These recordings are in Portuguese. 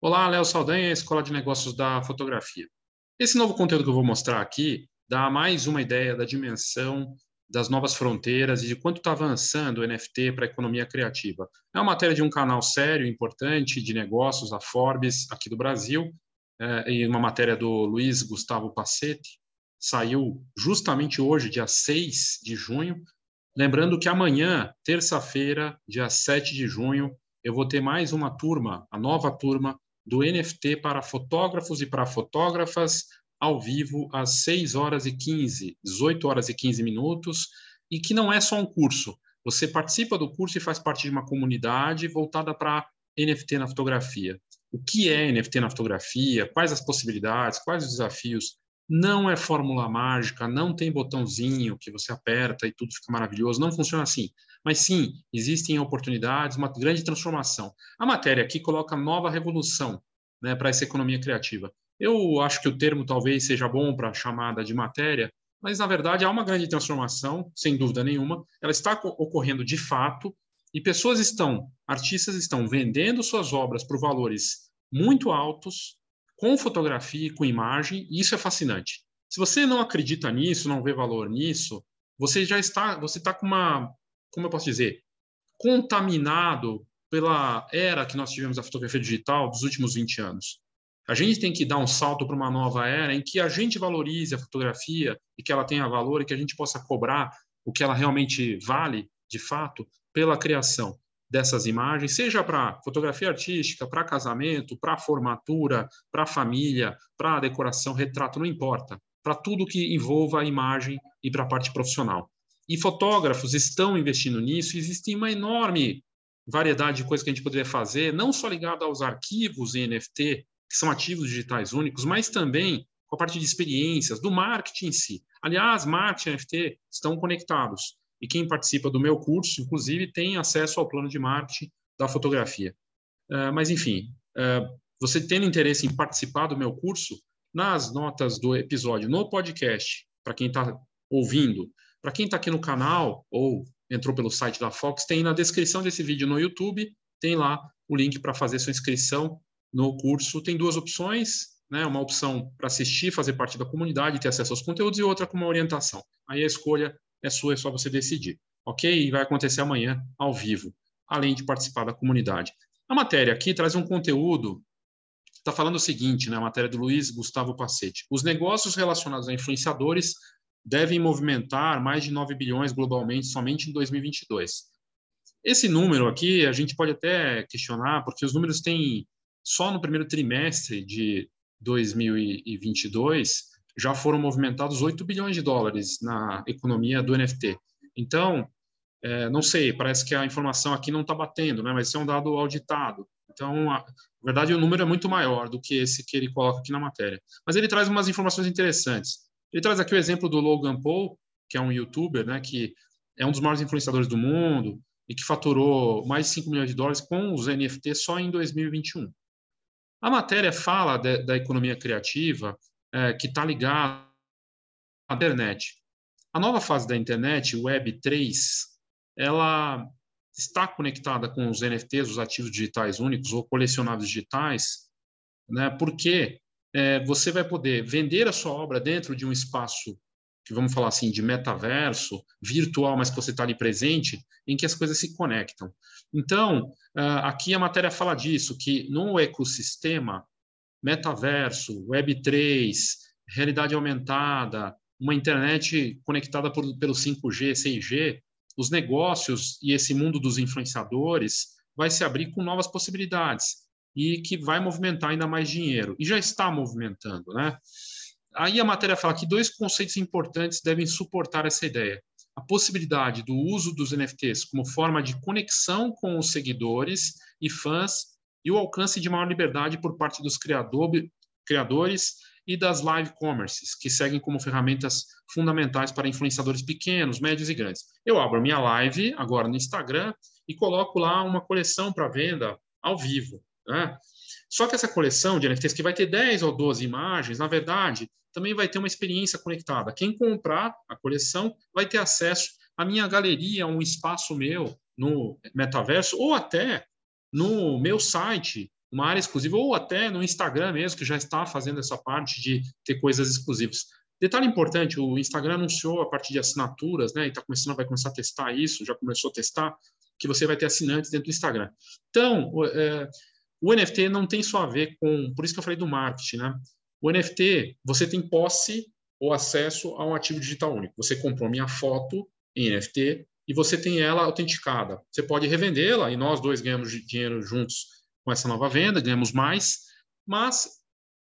Olá, Léo Saldanha, Escola de Negócios da Fotografia. Esse novo conteúdo que eu vou mostrar aqui dá mais uma ideia da dimensão das novas fronteiras e de quanto está avançando o NFT para a economia criativa. É uma matéria de um canal sério, importante, de negócios, a Forbes, aqui do Brasil, é, e uma matéria do Luiz Gustavo Passetti, saiu justamente hoje, dia 6 de junho. Lembrando que amanhã, terça-feira, dia 7 de junho, eu vou ter mais uma turma, a nova turma do NFT para fotógrafos e para fotógrafas, ao vivo às 6 horas e 15, 18 horas e 15 minutos, e que não é só um curso. Você participa do curso e faz parte de uma comunidade voltada para NFT na fotografia. O que é NFT na fotografia? Quais as possibilidades? Quais os desafios? Não é fórmula mágica, não tem botãozinho que você aperta e tudo fica maravilhoso, não funciona assim. Mas sim, existem oportunidades, uma grande transformação. A matéria aqui coloca nova revolução né, para essa economia criativa. Eu acho que o termo talvez seja bom para a chamada de matéria, mas na verdade há uma grande transformação, sem dúvida nenhuma. Ela está ocorrendo de fato e pessoas estão, artistas estão vendendo suas obras por valores muito altos, com fotografia e com imagem, e isso é fascinante. Se você não acredita nisso, não vê valor nisso, você já está, você está com uma, como eu posso dizer, contaminado pela era que nós tivemos da fotografia digital dos últimos 20 anos. A gente tem que dar um salto para uma nova era em que a gente valorize a fotografia e que ela tenha valor e que a gente possa cobrar o que ela realmente vale, de fato, pela criação dessas imagens, seja para fotografia artística, para casamento, para formatura, para família, para decoração, retrato, não importa, para tudo que envolva a imagem e para a parte profissional. E fotógrafos estão investindo nisso, existe uma enorme variedade de coisas que a gente poderia fazer, não só ligado aos arquivos em NFT, que são ativos digitais únicos, mas também com a parte de experiências, do marketing em si. Aliás, marketing e NFT estão conectados. E quem participa do meu curso, inclusive, tem acesso ao plano de marketing da fotografia. Uh, mas, enfim, uh, você tendo interesse em participar do meu curso, nas notas do episódio, no podcast, para quem está ouvindo, para quem está aqui no canal ou entrou pelo site da Fox, tem na descrição desse vídeo no YouTube, tem lá o link para fazer sua inscrição no curso tem duas opções, né? Uma opção para assistir, fazer parte da comunidade, ter acesso aos conteúdos, e outra com uma orientação. Aí a escolha é sua, é só você decidir. Ok? E vai acontecer amanhã, ao vivo, além de participar da comunidade. A matéria aqui traz um conteúdo, está falando o seguinte, né? A matéria do Luiz Gustavo Passetti. Os negócios relacionados a influenciadores devem movimentar mais de 9 bilhões globalmente somente em 2022. Esse número aqui a gente pode até questionar, porque os números têm só no primeiro trimestre de 2022 já foram movimentados 8 bilhões de dólares na economia do NFT. Então, é, não sei, parece que a informação aqui não está batendo, né? mas isso é um dado auditado. Então, a, na verdade, o número é muito maior do que esse que ele coloca aqui na matéria. Mas ele traz umas informações interessantes. Ele traz aqui o exemplo do Logan Paul, que é um youtuber, né, que é um dos maiores influenciadores do mundo e que faturou mais de 5 milhões de dólares com os NFTs só em 2021. A matéria fala de, da economia criativa é, que está ligada à internet. A nova fase da internet, Web 3, ela está conectada com os NFTs, os ativos digitais únicos ou colecionáveis digitais, né, porque é, você vai poder vender a sua obra dentro de um espaço que vamos falar assim, de metaverso, virtual, mas que você está ali presente, em que as coisas se conectam. Então, ah, aqui a matéria fala disso, que no ecossistema, metaverso, Web3, realidade aumentada, uma internet conectada por, pelo 5G, 6G, os negócios e esse mundo dos influenciadores vai se abrir com novas possibilidades e que vai movimentar ainda mais dinheiro. E já está movimentando, né? Aí a matéria fala que dois conceitos importantes devem suportar essa ideia. A possibilidade do uso dos NFTs como forma de conexão com os seguidores e fãs e o alcance de maior liberdade por parte dos criador, criadores e das live commerces, que seguem como ferramentas fundamentais para influenciadores pequenos, médios e grandes. Eu abro minha live agora no Instagram e coloco lá uma coleção para venda ao vivo. Né? Só que essa coleção de NFTs, que vai ter 10 ou 12 imagens, na verdade, também vai ter uma experiência conectada. Quem comprar a coleção vai ter acesso à minha galeria, a um espaço meu no metaverso, ou até no meu site, uma área exclusiva, ou até no Instagram mesmo, que já está fazendo essa parte de ter coisas exclusivas. Detalhe importante, o Instagram anunciou a partir de assinaturas, né? E está começando, vai começar a testar isso, já começou a testar, que você vai ter assinantes dentro do Instagram. Então, é, o NFT não tem só a ver com, por isso que eu falei do marketing, né? O NFT, você tem posse ou acesso a um ativo digital único. Você comprou minha foto em NFT e você tem ela autenticada. Você pode revendê-la e nós dois ganhamos dinheiro juntos com essa nova venda, ganhamos mais, mas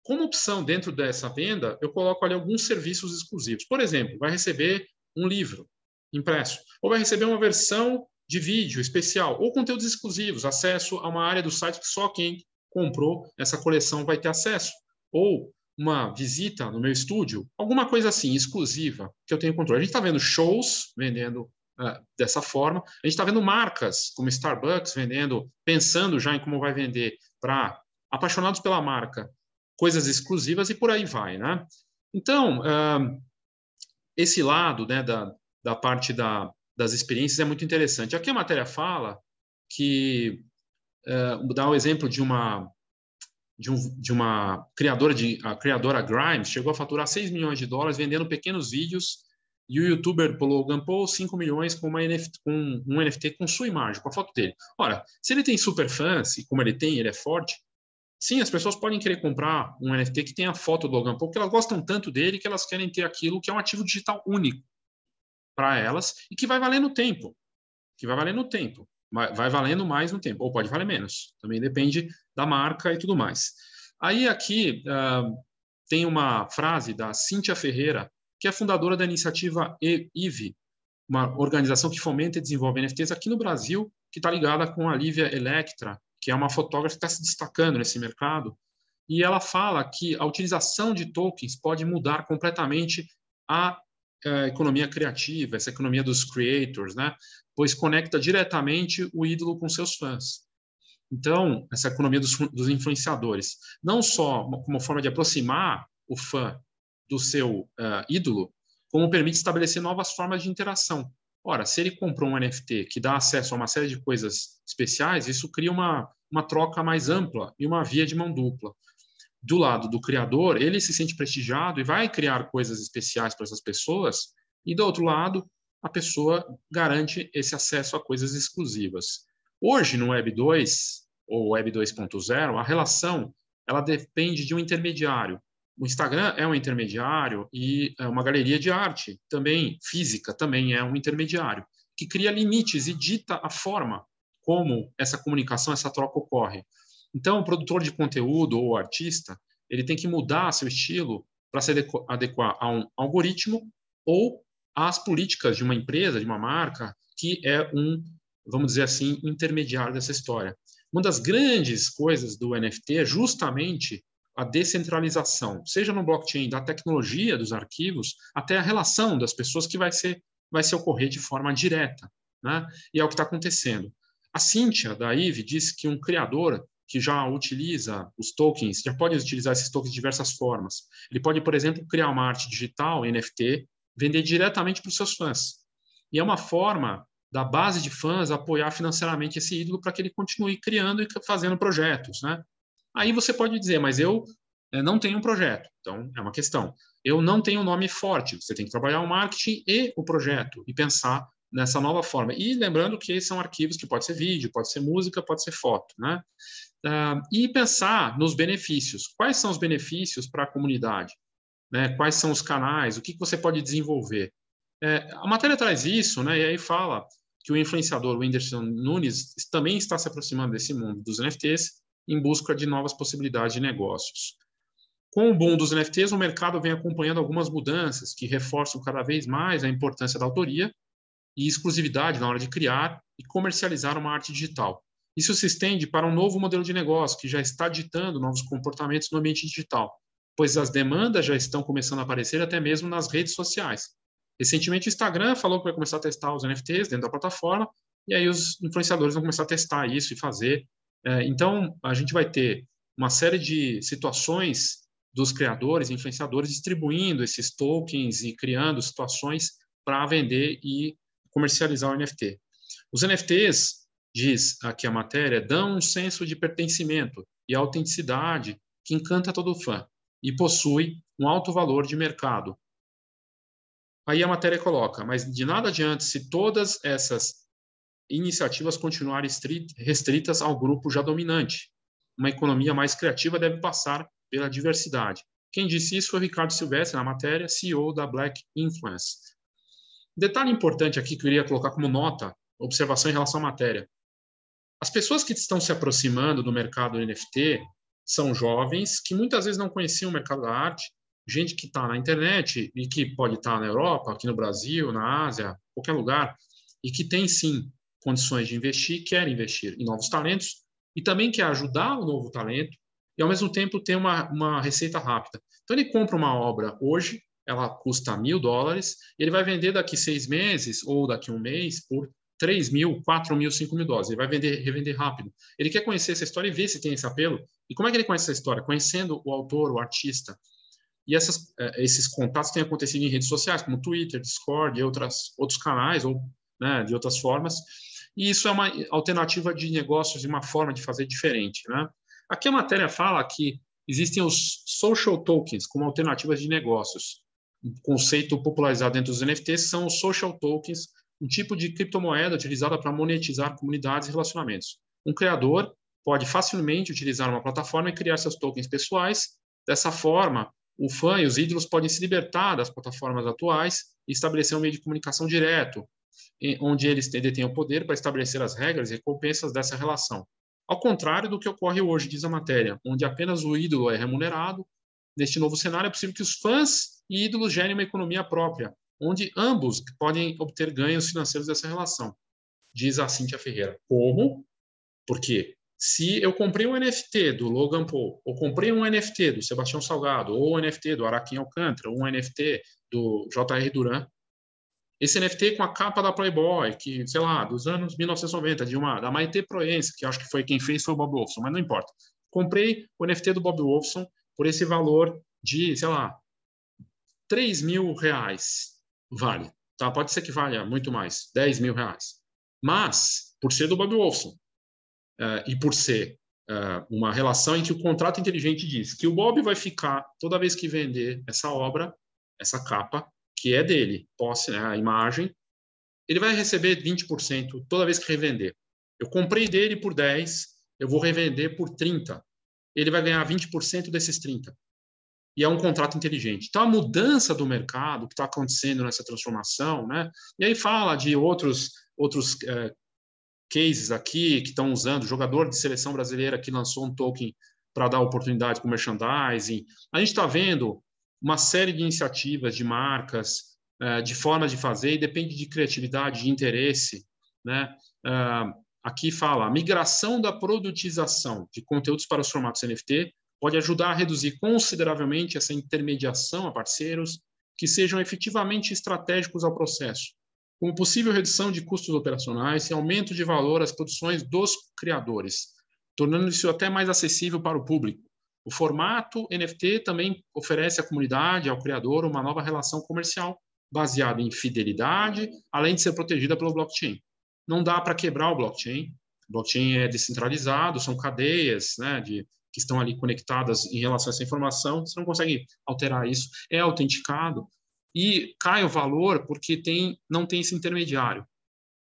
como opção dentro dessa venda, eu coloco ali alguns serviços exclusivos. Por exemplo, vai receber um livro impresso, ou vai receber uma versão de vídeo especial, ou conteúdos exclusivos, acesso a uma área do site que só quem comprou essa coleção vai ter acesso, ou uma visita no meu estúdio, alguma coisa assim, exclusiva, que eu tenho controle. A gente está vendo shows vendendo uh, dessa forma. A gente está vendo marcas como Starbucks vendendo, pensando já em como vai vender para apaixonados pela marca, coisas exclusivas e por aí vai, né? Então, uh, esse lado né, da, da parte da, das experiências é muito interessante. Aqui a matéria fala que uh, dá o um exemplo de uma de, um, de, uma criadora de a criadora Grimes chegou a faturar 6 milhões de dólares vendendo pequenos vídeos e o youtuber Logan Paul 5 milhões com, uma NFT, com um NFT com sua imagem, com a foto dele. Ora, se ele tem super fãs, e como ele tem, ele é forte, sim, as pessoas podem querer comprar um NFT que tem a foto do Logan Paul, porque elas gostam tanto dele que elas querem ter aquilo que é um ativo digital único para elas e que vai valer no tempo. Que vai valer no tempo. Vai valendo mais no tempo, ou pode valer menos. Também depende da marca e tudo mais. Aí aqui uh, tem uma frase da Cíntia Ferreira, que é fundadora da iniciativa IVE, uma organização que fomenta e desenvolve NFTs aqui no Brasil, que está ligada com a Lívia Electra, que é uma fotógrafa que está se destacando nesse mercado. E ela fala que a utilização de tokens pode mudar completamente a, a economia criativa, essa economia dos creators, né? pois conecta diretamente o ídolo com seus fãs. Então, essa economia dos, dos influenciadores, não só como forma de aproximar o fã do seu uh, ídolo, como permite estabelecer novas formas de interação. Ora, se ele comprou um NFT que dá acesso a uma série de coisas especiais, isso cria uma, uma troca mais ampla e uma via de mão dupla. Do lado do criador, ele se sente prestigiado e vai criar coisas especiais para essas pessoas, e do outro lado, a pessoa garante esse acesso a coisas exclusivas. Hoje, no Web 2 ou Web 2.0, a relação ela depende de um intermediário. O Instagram é um intermediário e é uma galeria de arte, também física, também é um intermediário, que cria limites e dita a forma como essa comunicação, essa troca ocorre. Então, o produtor de conteúdo ou artista, ele tem que mudar seu estilo para se adequar a um algoritmo ou às políticas de uma empresa, de uma marca, que é um, vamos dizer assim, intermediário dessa história. Uma das grandes coisas do NFT é justamente a descentralização, seja no blockchain da tecnologia dos arquivos, até a relação das pessoas que vai ser vai se ocorrer de forma direta, né? E é o que está acontecendo. A Cíntia da IVE disse que um criador que já utiliza os tokens, já pode utilizar esses tokens de diversas formas. Ele pode, por exemplo, criar uma arte digital, NFT, vender diretamente para os seus fãs. E é uma forma da base de fãs apoiar financeiramente esse ídolo para que ele continue criando e fazendo projetos, né? Aí você pode dizer, mas eu é, não tenho um projeto. Então, é uma questão. Eu não tenho um nome forte. Você tem que trabalhar o marketing e o projeto e pensar nessa nova forma. E lembrando que são arquivos que pode ser vídeo, pode ser música, pode ser foto, né? Uh, e pensar nos benefícios. Quais são os benefícios para a comunidade? Né? Quais são os canais? O que, você pode desenvolver? É, a matéria traz isso, né? E aí fala que o influenciador, Whindersson Nunes, também está se aproximando desse mundo dos NFTs em busca de novas possibilidades de negócios. Com o boom dos NFTs, o mercado vem acompanhando algumas mudanças que reforçam cada vez mais a importância da autoria e exclusividade na hora de criar e comercializar uma arte digital. Isso se estende para um novo modelo de negócio que já está ditando novos comportamentos no ambiente digital, pois as demandas já estão começando a aparecer até mesmo nas redes sociais. Recentemente, o Instagram falou que vai começar a testar os NFTs dentro da plataforma, e aí os influenciadores vão começar a testar isso e fazer. É, então, a gente vai ter uma série de situações dos criadores, influenciadores, distribuindo esses tokens e criando situações para vender e comercializar o NFT. Os NFTs, diz aqui a matéria, dão um senso de pertencimento e autenticidade que encanta todo fã e possui um alto valor de mercado. Aí a matéria coloca, mas de nada adianta se todas essas iniciativas continuarem restritas ao grupo já dominante. Uma economia mais criativa deve passar pela diversidade. Quem disse isso foi Ricardo Silvestre, na matéria, CEO da Black Influence. Detalhe importante aqui que eu iria colocar como nota, observação em relação à matéria. As pessoas que estão se aproximando do mercado NFT são jovens que muitas vezes não conheciam o mercado da arte, gente que está na internet e que pode estar tá na Europa, aqui no Brasil, na Ásia, qualquer lugar, e que tem sim condições de investir, quer investir em novos talentos e também quer ajudar o novo talento e, ao mesmo tempo, ter uma, uma receita rápida. Então, ele compra uma obra hoje, ela custa mil dólares, e ele vai vender daqui seis meses ou daqui um mês por 3 mil, 4 mil, 5 mil dólares. Ele vai vender, revender rápido. Ele quer conhecer essa história e ver se tem esse apelo. E como é que ele conhece essa história? Conhecendo o autor, o artista. E essas, eh, esses contatos têm acontecido em redes sociais, como Twitter, Discord e outras, outros canais, ou né, de outras formas. E isso é uma alternativa de negócios e uma forma de fazer diferente. Né? Aqui a matéria fala que existem os social tokens como alternativas de negócios. Um conceito popularizado dentro dos NFTs são os social tokens, um tipo de criptomoeda utilizada para monetizar comunidades e relacionamentos. Um criador pode facilmente utilizar uma plataforma e criar seus tokens pessoais. Dessa forma, o fã e os ídolos podem se libertar das plataformas atuais e estabelecer um meio de comunicação direto, onde eles detêm o poder para estabelecer as regras e recompensas dessa relação. Ao contrário do que ocorre hoje, diz a matéria, onde apenas o ídolo é remunerado, neste novo cenário é possível que os fãs e ídolos gerem uma economia própria, onde ambos podem obter ganhos financeiros dessa relação, diz a Cíntia Ferreira. Como? Porque se eu comprei um NFT do Logan Paul, ou comprei um NFT do Sebastião Salgado, ou um NFT do Araquim Alcântara, ou um NFT do J.R. Duran, esse NFT com a capa da Playboy, que, sei lá, dos anos 1990, de uma, da Maite Proença, que acho que foi quem fez foi o Bob Wolfson, mas não importa. Comprei o NFT do Bob Wolfson por esse valor de, sei lá, 3 mil reais. Vale. Tá? Pode ser que valha muito mais, 10 mil reais. Mas, por ser do Bob Wolfson, uh, e por ser uh, uma relação em que o contrato inteligente diz que o Bob vai ficar, toda vez que vender essa obra, essa capa, que é dele, posse, né, a imagem, ele vai receber 20% toda vez que revender. Eu comprei dele por 10, eu vou revender por 30. Ele vai ganhar 20% desses 30. E é um contrato inteligente. Então, a mudança do mercado que está acontecendo nessa transformação, né? E aí fala de outros outros é, cases aqui que estão usando, jogador de seleção brasileira que lançou um token para dar oportunidade para o merchandising. A gente está vendo uma série de iniciativas de marcas, uh, de formas de fazer, e depende de criatividade, de interesse. Né? Uh, aqui fala, a migração da produtização de conteúdos para os formatos NFT pode ajudar a reduzir consideravelmente essa intermediação a parceiros que sejam efetivamente estratégicos ao processo, como possível redução de custos operacionais e aumento de valor às produções dos criadores, tornando isso até mais acessível para o público. O formato NFT também oferece à comunidade, ao criador, uma nova relação comercial baseada em fidelidade, além de ser protegida pelo blockchain. Não dá para quebrar o blockchain. O blockchain é descentralizado, são cadeias né, de, que estão ali conectadas em relação a essa informação. Você não consegue alterar isso. É autenticado e cai o valor porque tem, não tem esse intermediário.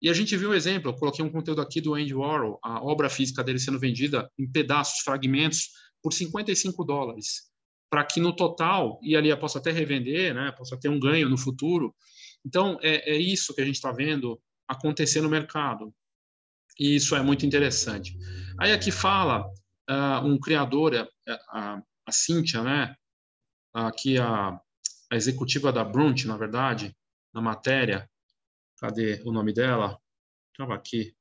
E a gente viu o exemplo, eu coloquei um conteúdo aqui do Andy Warhol, a obra física dele sendo vendida em pedaços, fragmentos, por 55 dólares, para que no total, e ali eu posso até revender, né, possa ter um ganho no futuro. Então, é, é isso que a gente está vendo acontecer no mercado. E isso é muito interessante. Aí aqui fala uh, um criador, a, a, a Cíntia, né, aqui a, a executiva da Brunt, na verdade, na matéria, cadê o nome dela? Estava aqui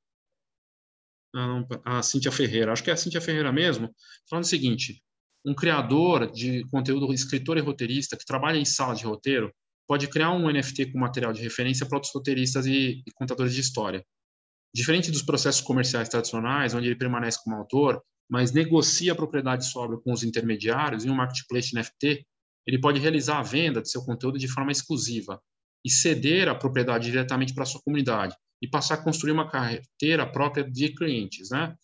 a Cíntia Ferreira, acho que é a Cíntia Ferreira mesmo, falando o seguinte: um criador de conteúdo, escritor e roteirista que trabalha em sala de roteiro, pode criar um NFT com material de referência para outros roteiristas e, e contadores de história. Diferente dos processos comerciais tradicionais, onde ele permanece como autor, mas negocia a propriedade sobre com os intermediários em um marketplace NFT, ele pode realizar a venda de seu conteúdo de forma exclusiva e ceder a propriedade diretamente para a sua comunidade e passar a construir uma carteira própria de clientes, né?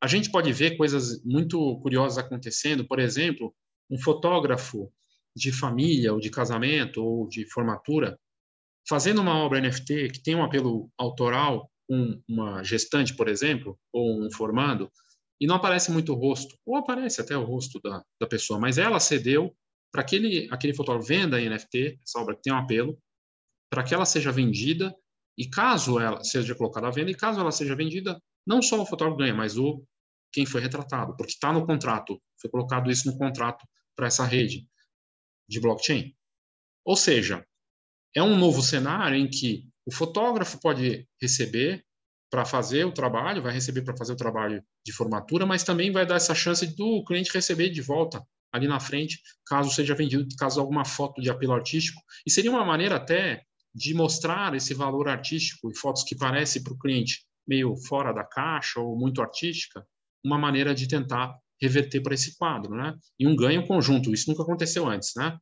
A gente pode ver coisas muito curiosas acontecendo, por exemplo, um fotógrafo de família ou de casamento ou de formatura fazendo uma obra NFT que tem um apelo autoral com uma gestante, por exemplo, ou um formando, e não aparece muito o rosto, ou aparece até o rosto da, da pessoa, mas ela cedeu para aquele, aquele fotógrafo venda NFT, essa obra que tem um apelo, para que ela seja vendida, e caso ela seja colocada à venda, e caso ela seja vendida, não só o fotógrafo ganha, mas o quem foi retratado, porque está no contrato, foi colocado isso no contrato para essa rede de blockchain. Ou seja, é um novo cenário em que o fotógrafo pode receber para fazer o trabalho, vai receber para fazer o trabalho de formatura, mas também vai dar essa chance do cliente receber de volta ali na frente, caso seja vendido, caso alguma foto de apelo artístico. E seria uma maneira até de mostrar esse valor artístico e fotos que parecem para o cliente meio fora da caixa ou muito artística, uma maneira de tentar reverter para esse quadro, né? E um ganho conjunto, isso nunca aconteceu antes, né?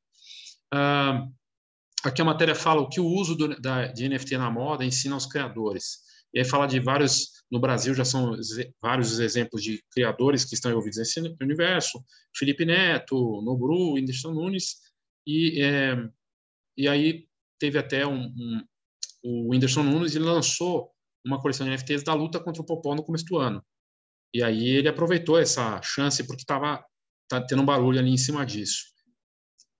Aqui a matéria fala o que o uso do, da, de NFT na moda ensina aos criadores. E aí fala de vários, no Brasil já são vários exemplos de criadores que estão envolvidos nesse universo, Felipe Neto, Nobru, Whindersson Nunes, e, é, e aí teve até um, um, o Whindersson Nunes, ele lançou uma coleção de NFTs da luta contra o Popó no começo do ano. E aí ele aproveitou essa chance porque estava tá tendo um barulho ali em cima disso.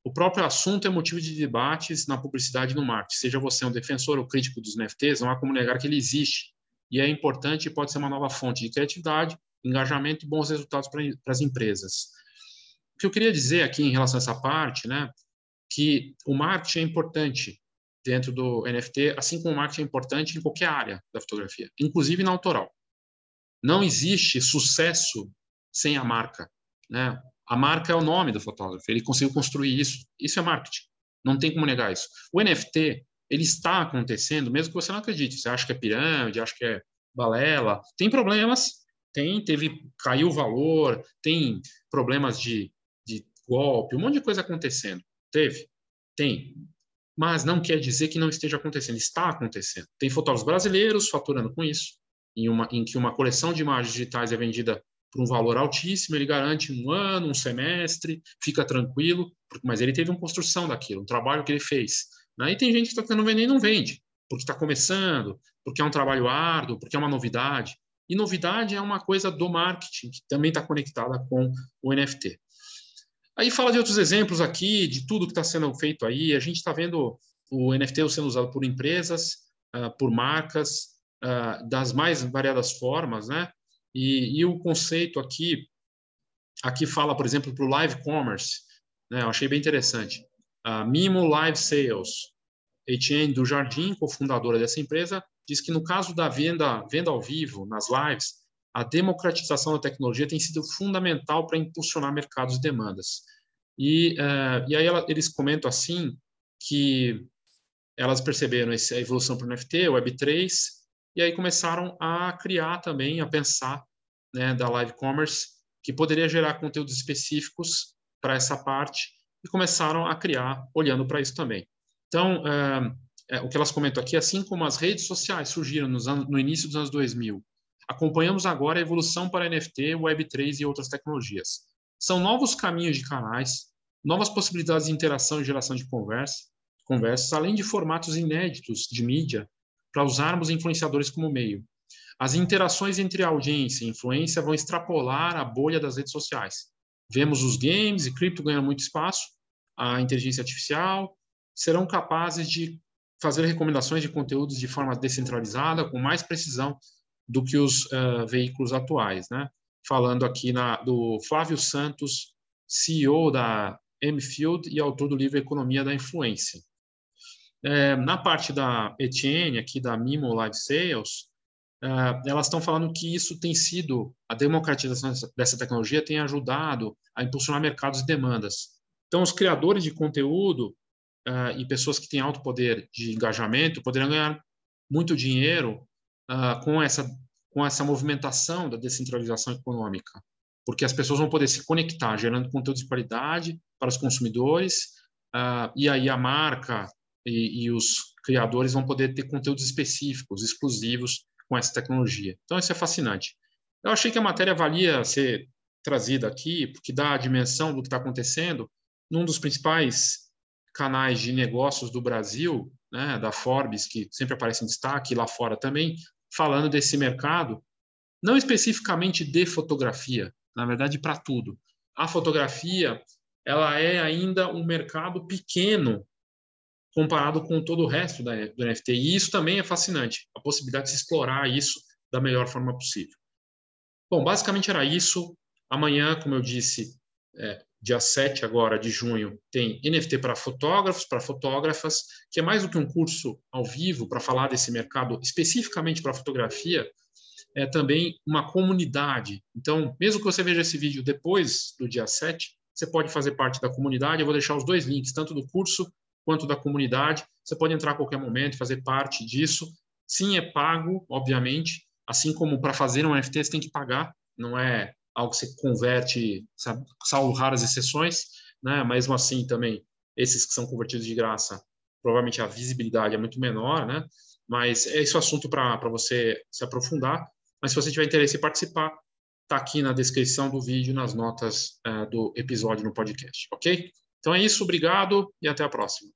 O próprio assunto é motivo de debates na publicidade e no marketing. Seja você um defensor ou crítico dos NFTs, não há como negar que ele existe. E é importante e pode ser uma nova fonte de criatividade, engajamento e bons resultados para, as empresas. O que eu queria dizer aqui em relação a essa parte, né, que o marketing é importante dentro do NFT, assim como o marketing é importante em qualquer área da fotografia, inclusive na autoral. Não existe sucesso sem a marca, né? A marca é o nome do fotógrafo, ele conseguiu construir isso. Isso é marketing. Não tem como negar isso. O NFT, ele está acontecendo, mesmo que você não acredite. Você acha que é pirâmide, acha que é balela. Tem problemas, tem, teve, caiu o valor, tem problemas de, de golpe, um monte de coisa acontecendo. Teve? Tem. Mas não quer dizer que não esteja acontecendo. Está acontecendo. Tem fotógrafos brasileiros faturando com isso em, uma, em que uma coleção de imagens digitais é vendida por um valor altíssimo, ele garante um ano, um semestre, fica tranquilo, mas ele teve uma construção daquilo, um trabalho que ele fez. Aí tem gente que está tentando vender e não vende, porque está começando, porque é um trabalho árduo, porque é uma novidade. E novidade é uma coisa do marketing, que também está conectada com o NFT. Aí fala de outros exemplos aqui, de tudo que está sendo feito aí. A gente está vendo o NFT sendo usado por empresas, uh, por marcas, uh, das mais variadas formas, né? E, e, o conceito aqui, aqui fala, por exemplo, para o live commerce, né? Eu achei bem interessante. Uh, Mimo Live Sales, Etienne do Jardim, cofundadora dessa empresa, diz que no caso da venda, venda ao vivo, nas lives, a democratização da tecnologia tem sido fundamental para impulsionar mercados e demandas. E, uh, e aí ela, eles comentam assim que elas perceberam essa evolução para o NFT, Web3, e aí começaram a criar também, a pensar né, da live commerce, que poderia gerar conteúdos específicos para essa parte, e começaram a criar olhando para isso também. Então, é, é, o que elas comentam aqui, assim como as redes sociais surgiram anos, no início dos anos 2000, acompanhamos agora a evolução para NFT, Web3 e outras tecnologias. São novos caminhos de canais, novas possibilidades de interação e geração de conversa, conversas, além de formatos inéditos de mídia para usarmos influenciadores como meio. As interações entre audiência e influência vão extrapolar a bolha das redes sociais. Vemos os games e cripto ganhando muito espaço, a inteligência artificial serão capazes de fazer recomendações de conteúdos de forma descentralizada, com mais precisão do que os uh, veículos atuais. Né? Falando aqui na, do Flávio Santos, CEO da M-Field e autor do livro Economia da Influência. É, na parte da Etienne, aqui da Mimo Live Sales, é, elas estão falando que isso tem sido, a democratização dessa tecnologia tem ajudado a impulsionar mercados e demandas. Então, os criadores de conteúdo é, e pessoas que têm alto poder de engajamento poderão ganhar muito dinheiro é, com, essa, com essa movimentação da descentralização econômica. porque as pessoas vão poder se conectar, gerando conteúdo de qualidade para os consumidores, uh, e aí a marca e, e, os criadores vão poder ter conteúdos específicos, exclusivos com essa tecnologia. Então, isso é fascinante. Eu achei que a matéria valia ser trazida aqui, porque dá a dimensão do que está acontecendo num dos principais canais de negócios do Brasil, né, da Forbes, que sempre aparece em destaque, lá fora também, falando desse mercado, não especificamente de fotografia, na verdade para tudo. A fotografia, ela é ainda um mercado pequeno comparado com todo o resto da, do NFT. E isso também é fascinante, a possibilidade de se explorar isso da melhor forma possível. Bom, basicamente era isso. Amanhã, como eu disse, é, dia 7 agora de junho, tem NFT para fotógrafos, para fotógrafas, que é mais do que um curso ao vivo para falar desse mercado especificamente para fotografia, é também uma comunidade. Então, mesmo que você veja esse vídeo depois do dia 7, você pode fazer parte da comunidade. Eu vou deixar os dois links, tanto do curso quanto da comunidade. Você pode entrar a qualquer momento, fazer parte disso. Sim, é pago, obviamente, assim como para fazer um NFT você tem que pagar, não é algo que você converte, sabe, salvo raras exceções, né? Mesmo assim também esses que são convertidos de graça, provavelmente a visibilidade é muito menor, né? Mas é esse o assunto para você se aprofundar. Mas se você tiver interesse em participar, está aqui na descrição do vídeo, nas notas uh, do episódio no podcast, ok? Então é isso, obrigado e até a próxima.